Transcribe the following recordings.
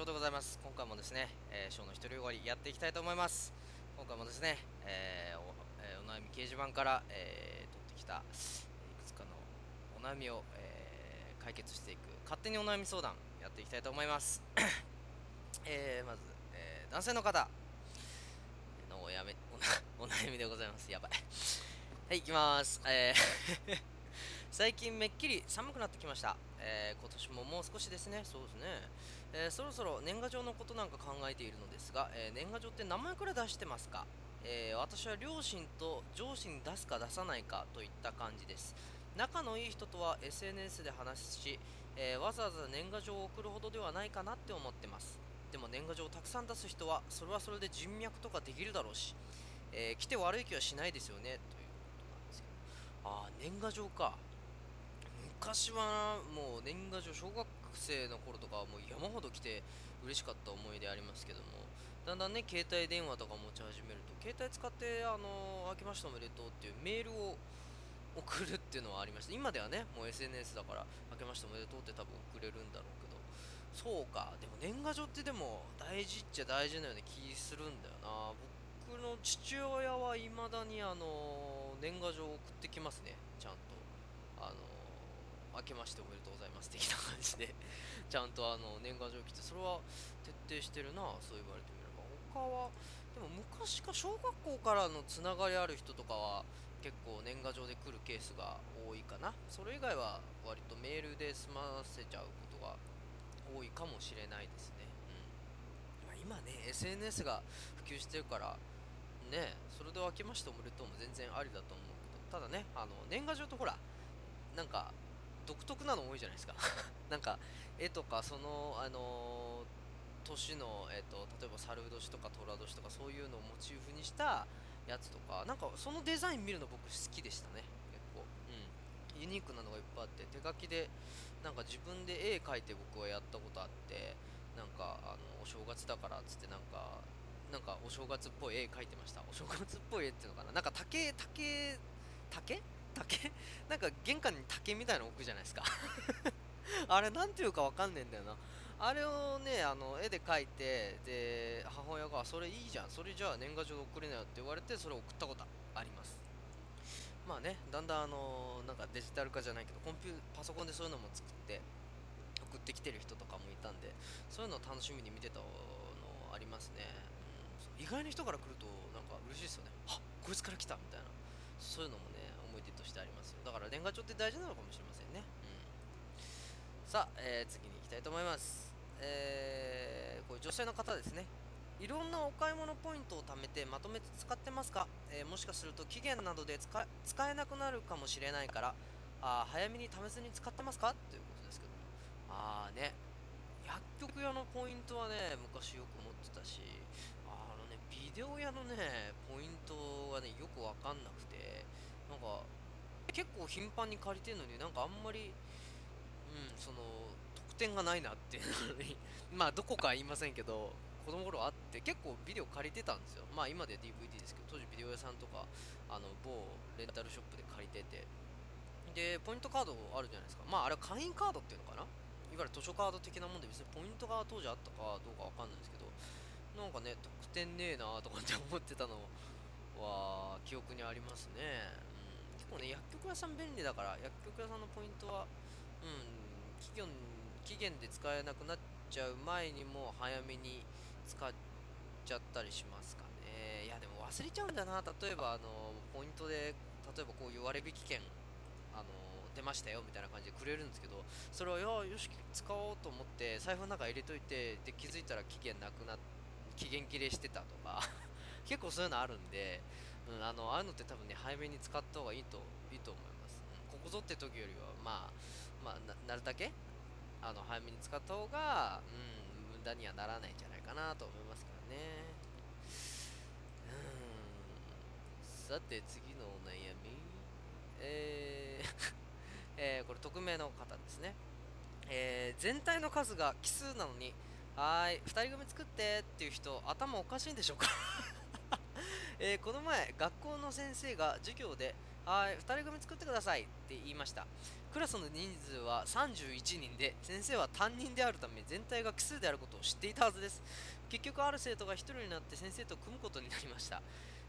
も放課後トワイライトのショーでございます。今回もですね、えー、ショーの一人終わりやっていきたいと思います。今回もですね、えーおえーお悩み掲示板から、えー取ってきたいくつかのお悩みを、えー解決していく勝手にお悩み相談やっていきたいと思います。えーまず、えー男性の方。のおやめおな お悩みでございます。やばい。はい行きます。えー 最近めっきり寒くなってきました、えー今年ももう少しですね。そうですね、えーそろそろ年賀状のことなんか考えているのですが、えー年賀状って名前くらい出してますか、えー私は両親と上司に出すか出さないかといった感じです。仲のいい人とは SNS で話すし、えわざわざ年賀状を送るほどではないかなって思ってます。でも年賀状をたくさん出す人はそれはそれで人脈とかできるだろうし、えー来て悪い気はしないですよね。ということなんですけど。ああ年賀状か。昔はもう年賀状小学生の頃とかはもう山ほど来て嬉しかった思い出ありますけどもだんだんね携帯電話とか持ち始めると携帯使ってあの明けましておめでとうっていうメールを送るっていうのはありました。今ではねもう SNS だから明けましておめでとうって多分送れるんだろうけどそうか。でも年賀状ってでも大事っちゃ大事なような気するんだよな。僕の父親はいまだにあの年賀状を送ってきますね。明けましておめでとうございます的な感じでちゃんとあの年賀状来てそれは徹底してるなそう言われてみれば。他はでも昔か小学校からのつながりある人とかは結構年賀状で来るケースが多いかな。それ以外は割とメールで済ませちゃうことが多いかもしれないですね、うん、今ね SNS が普及してるからねそれで明けましておめでとうも全然ありだと思うけど。ただねあの年賀状とほらなんか独特なの多いじゃないですか。なんか絵とかそのあの年の、えっと例えば猿年とか寅年とかそういうのをモチーフにしたやつとかなんかそのデザイン見るの僕好きでしたね。結構。うん。ユニークなのがいっぱいあって手書きでなんか自分で絵描いて僕はやったことあってなんかあのお正月だからっつってなんかなんかお正月っぽい絵描いてました。お正月っぽい絵っていうのかな。なんか竹竹竹竹？なんか玄関に竹みたいなの置くじゃないですか。あれなんていうかわかんねえんだよな。あれをねあの絵で描いてで母親がそれいいじゃん。それじゃあ年賀状送れなよって言われてそれを送ったことあります。まあねだんだんあのなんかデジタル化じゃないけどコンピューパソコンでそういうのも作って送ってきてる人とかもいたんでそういうのを楽しみに見てたのありますね、うん、意外な人から来るとなんか嬉しいですよね。あこいつから来たみたいな。そういうのもね思い出としてありますよ。だから年賀状って大事なのかもしれませんね、うん、さあ、えー次に行きたいと思います。えー、これ女性の方ですね。いろんなお買い物ポイントを貯めてまとめて使ってますか、えーもしかすると期限などで使え使えなくなるかもしれないからあ早めに貯めずに使ってますか？ということですけど。もああね。薬局屋のポイントはね昔よく持ってたしあのねビデオ屋のねポイントがねよくわかんなくなんか結構頻繁に借りてるのになんかあんまりうんその得点がないなっていうのに まあどこか言いませんけど子供頃あって結構ビデオ借りてたんですよ。まあ今で DVD ですけど当時ビデオ屋さんとかあの某レンタルショップで借りてて。でポイントカードあるじゃないですか。まああれは会員カードっていうのかな？いわゆる図書カード的なもんで別にポイントが当時あったかどうかわかんないですけどなんかね得点ねえなとかって思ってたのは記憶にありますね、構ね薬局屋さん便利だから薬局屋さんのポイントはうん期限期限で使えなくなっちゃう前にも早めに使っちゃったりしますかね。いやでも忘れちゃうんだな。例えばあのポイントで例えばこういう割引券あの出ましたよみたいな感じでくれるんですけどそれをよし使おうと思って財布の中入れといてで気づいたら期限なくなっ期限切れしてたとか 結構そういうのあるんで、うん、あのああいうのって多分ね早めに使った方がいいといいと思います、うん、ここぞって時よりはまあまあななるだけあの早めに使った方が、うん、無駄にはならないんじゃないかなと思いますからね。うんさて次のお悩み。えー えーこれ匿名の方ですね、えー全体の数が奇数なのにはーい2人組作ってっていう人頭おかしいんでしょうか？えーこの前学校の先生が授業で「はい2人組作ってください」って言いました。クラスの人数は31人で先生は担任であるため全体が奇数であることを知っていたはずです。結局ある生徒が1人になって先生と組むことになりました。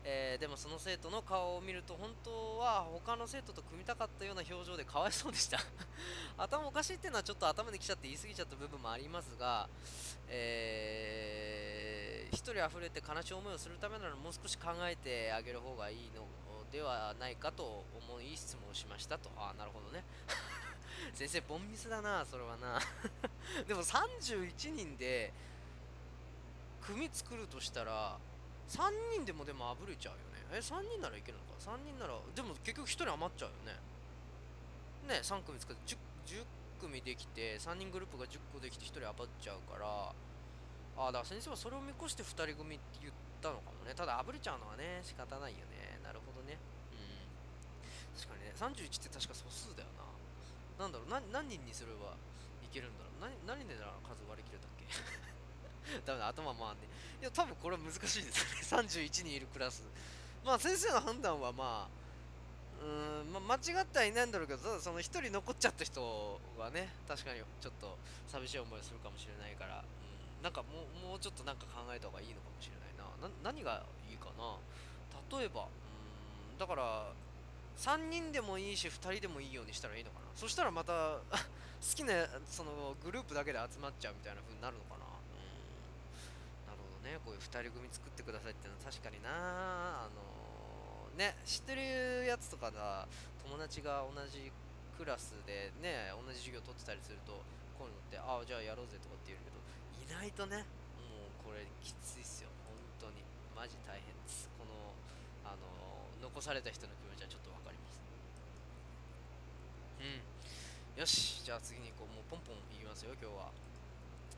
えーでもその生徒の顔を見ると本当は他の生徒と組みたかったような表情でかわいそうでした。頭おかしいっていうのはちょっと頭できちゃって言い過ぎちゃった部分もありますが、えー、一人溢れて悲しい思いをするためならもう少し考えてあげる方がいいのではないかと思い質問しましたと。ああなるほどね。先生ボンミスだなそれはな。でも31人で組作るとしたら3人でもでもあぶれちゃうよね。え3人ならいけるのか？3人ならでも結局1人余っちゃうよね。ね3組作って 10, 10組できて3人グループが10個できて1人余っちゃうからああだから先生はそれを見越して2人組って言ったのかもね。ただあぶれちゃうのはね仕方ないよね。なるほどね。うん。確かにね。31って確か素数だよな。なんだろう。な何人にすればいけるんだろう。何何でなら数割り切れたっけ？ダメだ。頭回んねいや多分これは難しいですよね。31人いるクラス。まあ先生の判断はまあうん、まあ、間違ってはいないんだろうけどただその1人残っちゃった人はね確かにちょっと寂しい思いをするかもしれないから、なんかもうもうちょっとなんか考えた方がいいのかもしれないな。な何がいいかな。例えばうんだから3人でもいいし2人でもいいようにしたらいいのかな。そしたらまた 好きなそのグループだけで集まっちゃうみたいな風になるのかな。うん。なるほどね。こういう2人組作ってくださいっていうのは確かにな。あのね知ってるやつとかだ友達が同じクラスでね同じ授業取ってたりするとこういうのってああじゃあやろうぜとかって言うけどないとね。もうこれきついっすよ。本当に。マジ大変です。このあの残された人の気持ちはちょっとわかります。うん。よし。じゃあ次にこうもうポンポンいきますよ今日は。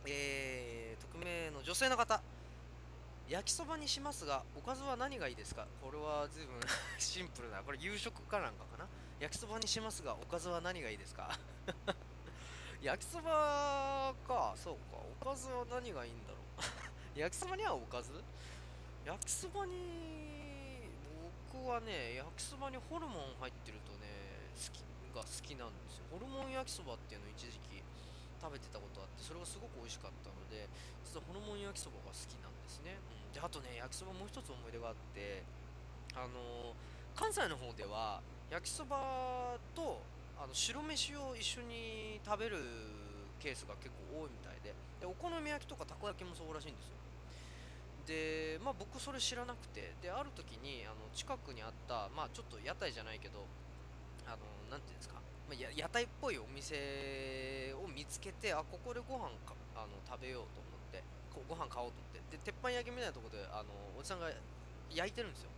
えー、匿名の女性の方。焼きそばにしますがおかずは何がいいですか？これは随分 シンプルな。これ夕食かなんかかな？焼きそばにしますがおかずは何がいいですか？焼きそばか。そうか。おかずは何がいいんだろう。焼きそばにはおかず？焼きそばに僕はね焼きそばにホルモン入ってるとね好きが好きなんですよ。ホルモン焼きそばっていうの一時期食べてたことあってそれがすごく美味しかったので実はホルモン焼きそばが好きなんですね、うん、であとね焼きそばもう一つ思い出があってあのー関西の方では焼きそばとあの白飯を一緒に食べるケースが結構多いみたいで。でお好み焼きとかたこ焼きもそうらしいんですよ。でまあ僕それ知らなくて。である時にあの近くにあったまあちょっと屋台じゃないけどあのなていうんですか、まあ、屋台っぽいお店を見つけてあここでご飯かあの食べようと思ってご飯買おうと思って。で鉄板焼きみたいなとこであのおじさんが焼いてるんですよ。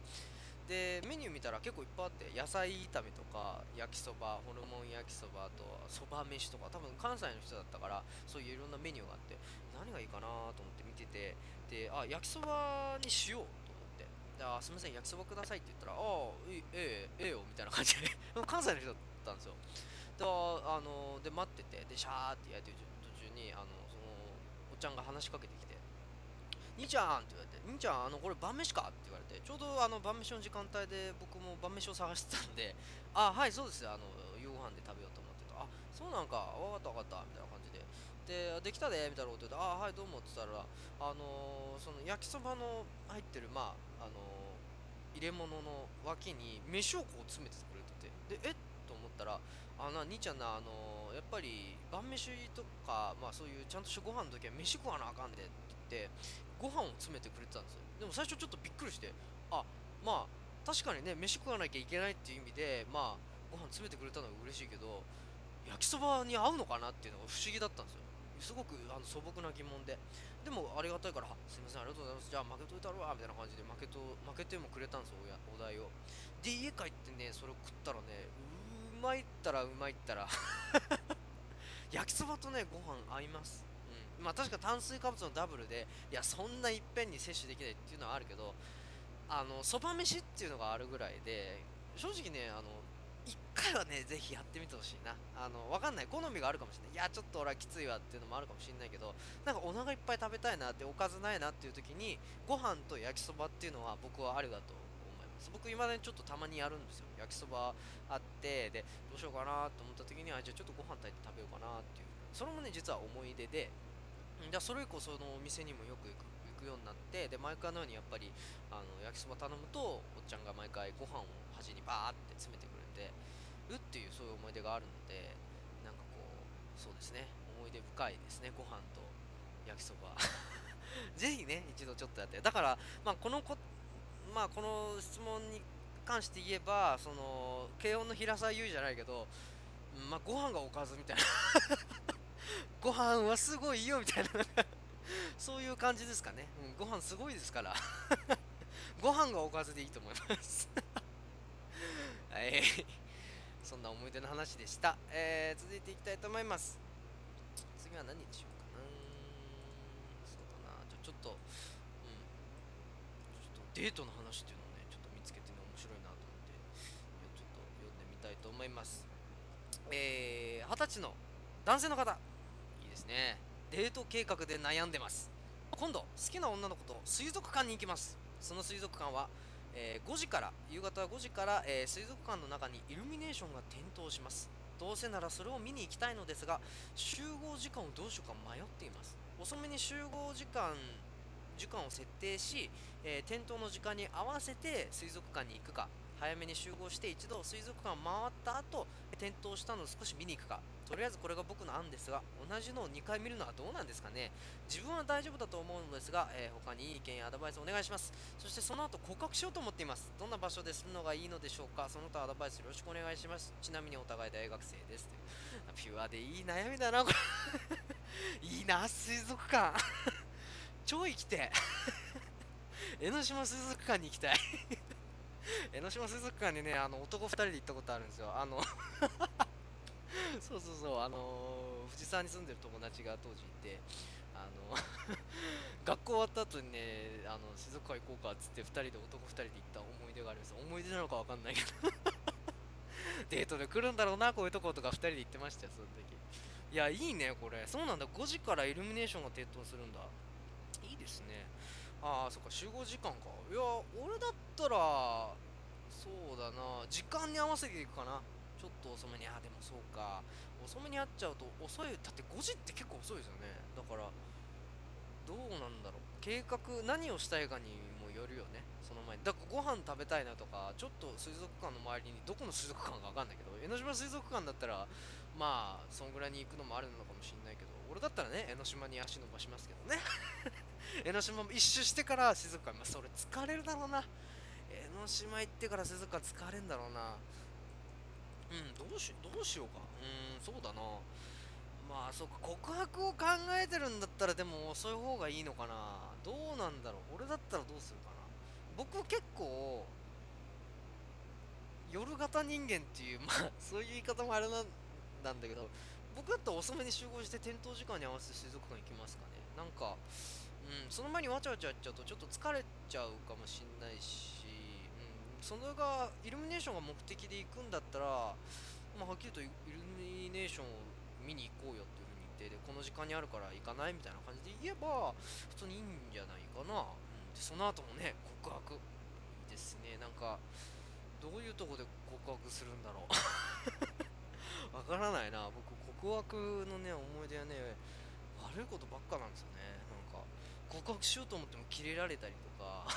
でメニュー見たら結構いっぱいあって野菜炒めとか焼きそばホルモン焼きそばあとそば飯とか多分関西の人だったからそういういろんなメニューがあって何がいいかなと思って見ててであ焼きそばにしようと思って。であすみません焼きそばくださいって言ったらああええええよみたいな感じで関西の人だったんですよ。であので待っててでシャーって焼いてる途中にあのそのおっちゃんが話しかけてきて兄ちゃんって言われて、兄ちゃん、あの、これ晩飯か？って言われて、ちょうどあの晩飯の時間帯で僕も晩飯を探してたんで、あ、はい、そうです、あの、夕ご飯で食べようと思ってた。あ、そうなんか、わかったわかった、みたいな感じで。で、できたで、みたいなこと言って、あ、はい、どうもって言ったら、あのーその焼きそばの入ってる、まあ、あのー入れ物の脇に飯をこう詰めてくれてて、で、えっ？と思ったら、あの、兄ちゃんな、あのーやっぱり晩飯とか、まあそういうちゃんとしたご飯の時は飯食わなあかんでってって、ご飯を詰めてくれてたんですよ。でも最初ちょっとびっくりしてあまあ確かにね飯食わなきゃいけないっていう意味でまあご飯詰めてくれたのが嬉しいけど焼きそばに合うのかなっていうのが不思議だったんですよ。すごくあの素朴な疑問で。でもありがたいからすいませんありがとうございます。じゃあ負けといたるわみたいな感じで負けと負けてもくれたんですよお題を。で家帰ってねそれを食ったらねうまいったらうまいったら 焼きそばとねご飯合います。まあ確か炭水化物のダブルでいやそんないっぺんに摂取できないっていうのはあるけどあのそば飯っていうのがあるぐらいで正直ねあの一回はねぜひやってみてほしいな。あのわかんない。好みがあるかもしれない。いやちょっと俺はきついわっていうのもあるかもしれないけどなんかお腹いっぱい食べたいなっておかずないなっていう時にご飯と焼きそばっていうのは僕はあるだとます。僕いまだにちょっとたまにやるんですよ。焼きそばあってでどうしようかなと思った時にはじゃあちょっとご飯炊いて食べようかなっていう。それもね実は思い出でじゃそれ以降そのお店にもよく行く行くようになってで毎回のようにやっぱりあの焼きそば頼むとおっちゃんが毎回ご飯を端にバーって詰めてくれてるっていうそういう思い出があるのでなんかこうそうですね。思い出深いですね。ご飯と焼きそば。ぜひね一度ちょっとやって。だからまあこのこまあこの質問に関して言えばその慶応の平沢優じゃないけどまあご飯がおかずみたいな。飯はすごいよみたいな。そういう感じですかね、うん、ご飯すごいですから。ご飯がおかずでいいと思います。はい。そんな思い出の話でした、えー、続いていきたいと思います。次は何でしょうかな。そうだな。じゃちょっとうん。ちょっとデートの話っていうのをねちょっと見つけてね面白いなと思って。ちょっと読んでみたいと思います。えー、二十歳の男性の方。ですね。デート計画で悩んでます。今度好きな女の子と水族館に行きます。その水族館は、えー、5時から夕方5時から、えー、水族館の中にイルミネーションが点灯します。どうせならそれを見に行きたいのですが集合時間をどうしようか迷っています。遅めに集合時間時間を設定し、えー、点灯の時間に合わせて水族館に行くか。早めに集合して一度水族館を回った後点灯したのを少し見に行くか。とりあえずこれが僕の案ですが同じのを2回見るのはどうなんですかね。自分は大丈夫だと思うのですが、えー、他にいい意見やアドバイスお願いします。そしてその後告白しようと思っています。どんな場所でするのがいいのでしょうか。その他アドバイスよろしくお願いします。ちなみにお互い大学生です。というピュアでいい悩みだなこれ。いいな水族館。超生きて。江ノ島水族館に行きたい。江ノ島水族館にねあの男2人で行ったことあるんですよ。あのそうそうそうあのー、藤沢に住んでる友達が当時いてあの 学校終わった後にねあの水族館行こうかっつって2人で男2人で行った思い出があります。思い出なのか分かんないけど。デートで来るんだろうなこういうとことか2人で行ってましたよその時。いやいいねこれ。そうなんだ。5時からイルミネーションが点灯するんだ。いいですね。ああそっか集合時間か。いや俺だったらそうだな。時間に合わせていくかな。ちょっと遅めに。あでもそうか。遅めに会っちゃうと遅い。だって5時って結構遅いですよね。だからどうなんだろう。計画何をしたいかにもよるよね。その前に。だからご飯食べたいなとかちょっと水族館の周りにどこの水族館か分かんないけど江ノ島水族館だったらまあそんぐらいに行くのもあるのかもしんないけど俺だったらね江ノ島に足伸ばしますけどね。江ノ島も一周してから水族館まあそれ疲れるだろうな。江ノ島行ってから水族館疲れんだろうな。うんどうしどうしようか。うんそうだな。まあそうか告白を考えてるんだったらでも遅い方がいいのかな。どうなんだろう。俺だったらどうするかな。僕結構夜型人間っていうまあそういう言い方もあれなんだけど僕だったら遅めに集合して点灯時間に合わせて水族館行きますかね。なんかうんその前にわちゃわちゃやっちゃうとちょっと疲れちゃうかもしんないしうんそれがイルミネーションが目的で行くんだったら、まあ、はっきりとイルミネーションを見に行こうよっていうふうに言ってでこの時間にあるから行かないみたいな感じで言えば普通にいいんじゃないかな、うん、でその後もね告白。ですね。なんかどういうとこで告白するんだろう。わからないな。僕告白のね思い出はね悪いことばっかなんですよね。告白しようと思ってもキレられたりとか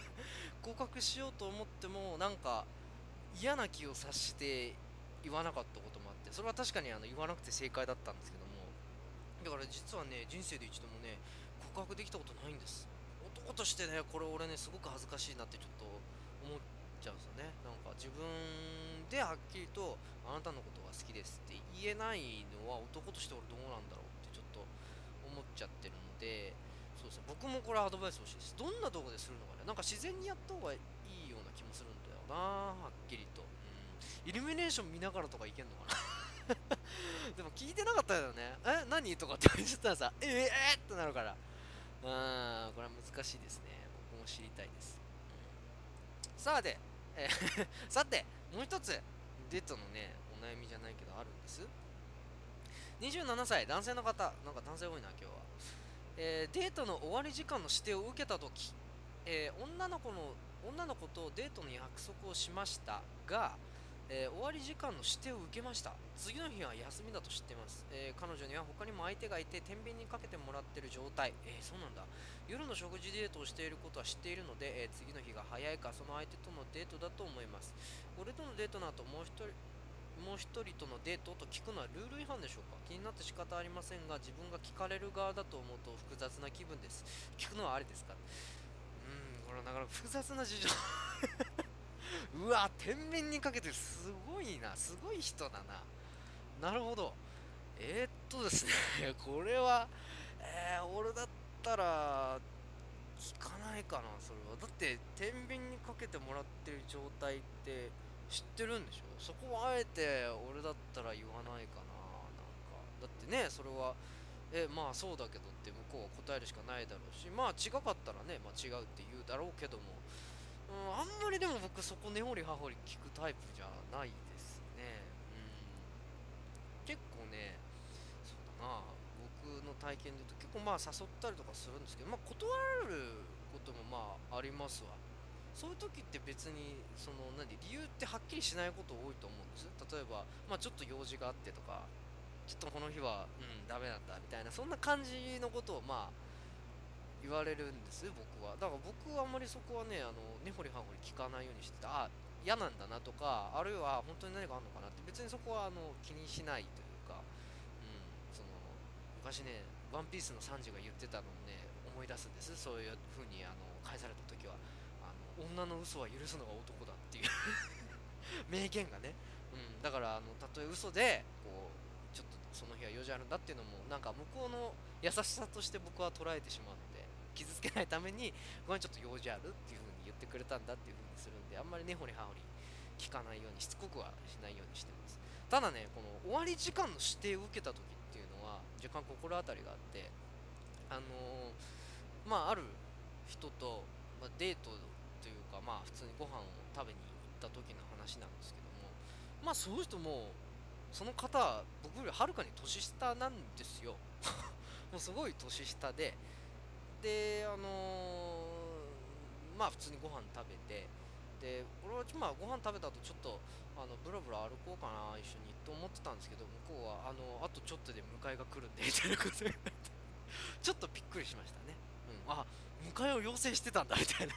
合格しようと思ってもなんか嫌な気を察して言わなかったこともあってそれは確かにあの言わなくて正解だったんですけどもだから実はね人生で一度もね告白できたことないんです。男としてねこれ俺ねすごく恥ずかしいなってちょっと思っちゃうんですよね。なんか自分ではっきりとあなたのことが好きですって言えないのは男として俺どうなんだろうってちょっと思っちゃってるのでうですね。僕もこれアドバイス欲しいです。どんな動画でするのかね。なんか自然にやった方がいいような気もするんだよな。はっきりと、うん、イルミネーション見ながらとかいけんのかな。でも聞いてなかったよね。え？何？とかって言ったらさえ、え？ー、ってなるから。うんこれは難しいですね。僕も知りたいです、うん、さあで、えー さてもう一つデートのねお悩みじゃないけどあるんです。27歳男性の方。なんか男性多いな今日は。えー、デートの終わり時間の指定を受けた時、えー、女の子の女の子とデートの約束をしましたが、えー終わり時間の指定を受けました。次の日は休みだと知っています、えー彼女には他にも相手がいて天秤にかけてもらってる状態。えーそうなんだ。夜の食事デートをしていることは知っているので、え次の日が早いかその相手とのデートだと思います。俺とのデートの後もう一人もう一人とのデートと聞くのはルール違反でしょうか？気になって仕方ありませんが自分が聞かれる側だと思うと複雑な気分です。聞くのはありですかうんこれはなかなか複雑な事情。うわ天秤にかけてすごいな。すごい人だな。なるほど。えー、っとですね これはえー、俺だったら聞かないかなそれは。だって天秤にかけてもらってる状態って知ってるんでしょ？そこをあえて俺だったら言わないかななんか。だってねそれはえまあそうだけどって向こうは答えるしかないだろうしまあ違かったらね、まあ、違うって言うだろうけども、うん、あんまりでも僕そこ根掘り葉掘り聞くタイプじゃないですね。うん。結構ねそうだな。僕の体験で言うと結構まあ誘ったりとかするんですけどまあ断ることもまあありますわ。そういう時って別にその何理由ってはっきりしないこと多いと思うんです。例えば、まあ、ちょっと用事があってとかちょっとこの日はうんダメだったみたいなそんな感じのことをまあ言われるんです僕は。だから僕はあんまりそこはねあの根掘り葉掘り聞かないようにしててあ嫌なんだなとかあるいは本当に何かあるのかなって別にそこはあの気にしないというか、うん、その昔ね「ワンピースのサンジが言ってたのをね思い出すんです。そういう風にあの返された女の嘘は許すのが男だっていう。名言がね、うん、だからあのたとえ嘘でこうちょっとその日は用事あるんだっていうのもなんか向こうの優しさとして僕は捉えてしまうので傷つけないためにごめんちょっと用事あるっていう風に言ってくれたんだっていう風にするんであんまり根掘り葉掘り聞かないようにしつこくはしないようにしてます。ただねこの終わり時間の指定を受けた時っていうのは若干心当たりがあってあのーまあある人と、まあ、デートというかまあ普通にご飯を食べに行った時の話なんですけどもまあその人もその方は僕よりはるかに年下なんですよ。もうすごい年下で。であのーまあ普通にご飯食べてで俺はまあご飯食べた後ちょっとあのブラブラ歩こうかな一緒にと思ってたんですけど向こうはあのあとちょっとで迎えが来るんでみたいなこと言われてちょっとびっくりしましたね。うん。あ迎えを要請してたんだみたいな。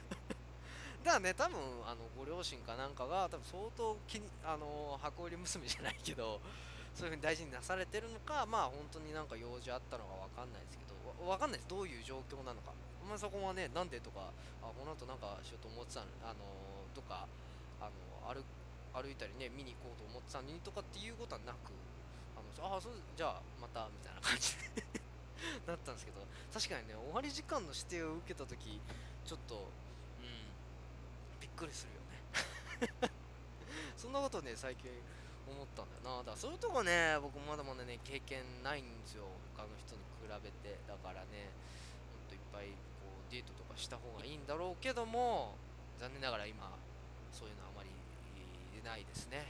だからね多分あのご両親かなんかが多分相当気にあの箱入り娘じゃないけど そういうふうに大事になされてるのかまあ本当になんか用事あったのかわかんないですけどわわかんないです。どういう状況なのか。まあそこはねなんでとかあこの後なんかしようと思ってたのあのとかあの歩歩いたりね見に行こうと思ってたのにとかっていうことはなくあのあそうじゃあまたみたいな感じで なったんですけど確かにね終わり時間の指定を受けた時ちょっとくりするよね。そんなことね最近思ったんだよな。だからそういうとこね僕まだまだね経験ないんですよ。他の人に比べて。だからねもっといっぱいこうデートとかした方がいいんだろうけども残念ながら今そういうのあまりえーないですね。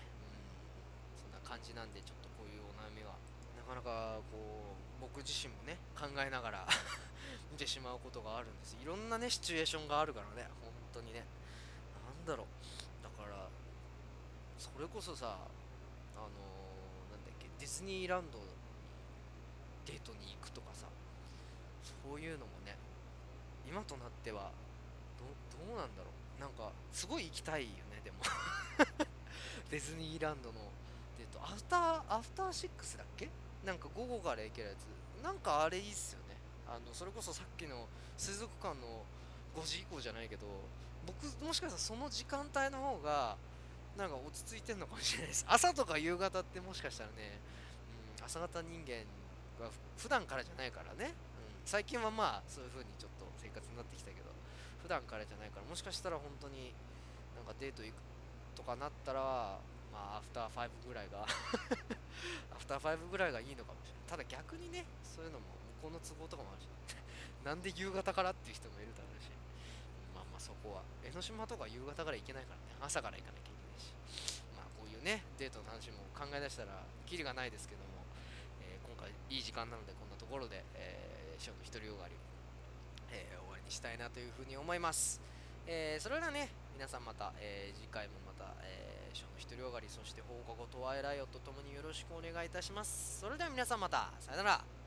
うん。そんな感じなんでちょっとこういうお悩みはなかなかこう僕自身もね考えながら 見てしまうことがあるんです。いろんなねシチュエーションがあるからね本だろう。だからそれこそさあのーなんだっけディズニーランドにデートに行くとかさそういうのもね今となってはどどうなんだろう。なんかすごい行きたいよねでも。ディズニーランドのデート。アフターアフターシックスだっけ？なんか午後から行けるやつ。なんかあれいいっすよね。あのそれこそさっきの水族館の5時以降じゃないけど僕もしかしたらその時間帯の方がなんか落ち着いてんのかもしれないです。朝とか夕方ってもしかしたらね、うん、朝方人間が普段からじゃないからね、うん、最近はまあそういう風にちょっと生活になってきたけど普段からじゃないからもしかしたら本当になんかデート行くとかなったらまあアフター5ぐらいが アフター5ぐらいがいいのかもしれない。ただ逆にねそういうのも向こうの都合とかもあるしなんで夕方からっていう人もいるだろうし。そこは。江ノ島とか夕方から行けないからね。朝から行かなきゃいけないし。まあこういうねデートの話も考え出したらキリがないですけども、えー今回いい時間なのでこんなところで、えー、ショーの独りよがり、えー終わりにしたいなというふうに思います、えーそれではね皆さんまた、えー次回もまた、えー、ショーの独りよがりそして放課後トワイライオットともによろしくお願いいたします。それでは皆さんまた。さよなら。